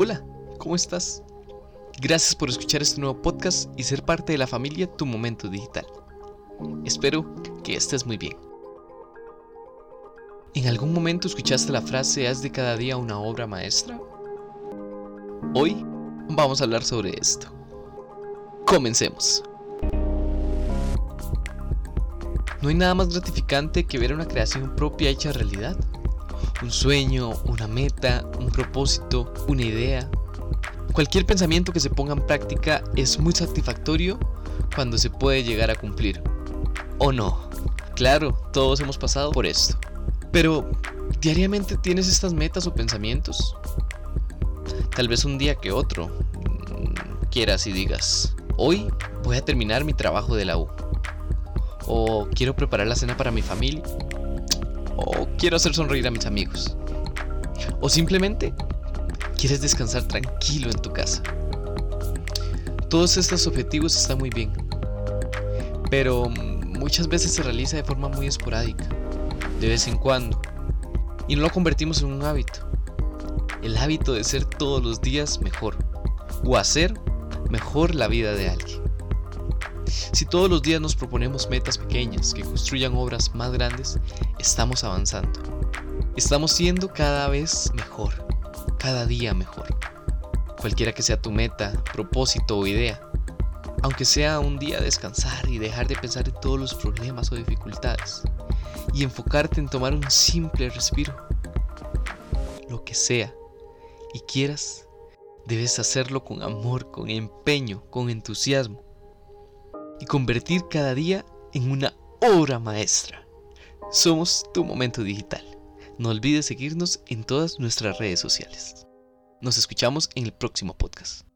Hola, ¿cómo estás? Gracias por escuchar este nuevo podcast y ser parte de la familia Tu Momento Digital. Espero que estés muy bien. ¿En algún momento escuchaste la frase haz de cada día una obra maestra? Hoy vamos a hablar sobre esto. Comencemos. No hay nada más gratificante que ver una creación propia hecha realidad un sueño, una meta, un propósito, una idea. Cualquier pensamiento que se ponga en práctica es muy satisfactorio cuando se puede llegar a cumplir. ¿O no? Claro, todos hemos pasado por esto. Pero, ¿diariamente tienes estas metas o pensamientos? Tal vez un día que otro mm, quieras y digas, hoy voy a terminar mi trabajo de la U. O quiero preparar la cena para mi familia o quiero hacer sonreír a mis amigos. O simplemente quieres descansar tranquilo en tu casa. Todos estos objetivos están muy bien, pero muchas veces se realiza de forma muy esporádica, de vez en cuando, y no lo convertimos en un hábito. El hábito de ser todos los días mejor, o hacer mejor la vida de alguien. Si todos los días nos proponemos metas pequeñas que construyan obras más grandes, estamos avanzando. Estamos siendo cada vez mejor, cada día mejor. Cualquiera que sea tu meta, propósito o idea, aunque sea un día descansar y dejar de pensar en todos los problemas o dificultades, y enfocarte en tomar un simple respiro. Lo que sea, y quieras, debes hacerlo con amor, con empeño, con entusiasmo y convertir cada día en una obra maestra. Somos tu momento digital. No olvides seguirnos en todas nuestras redes sociales. Nos escuchamos en el próximo podcast.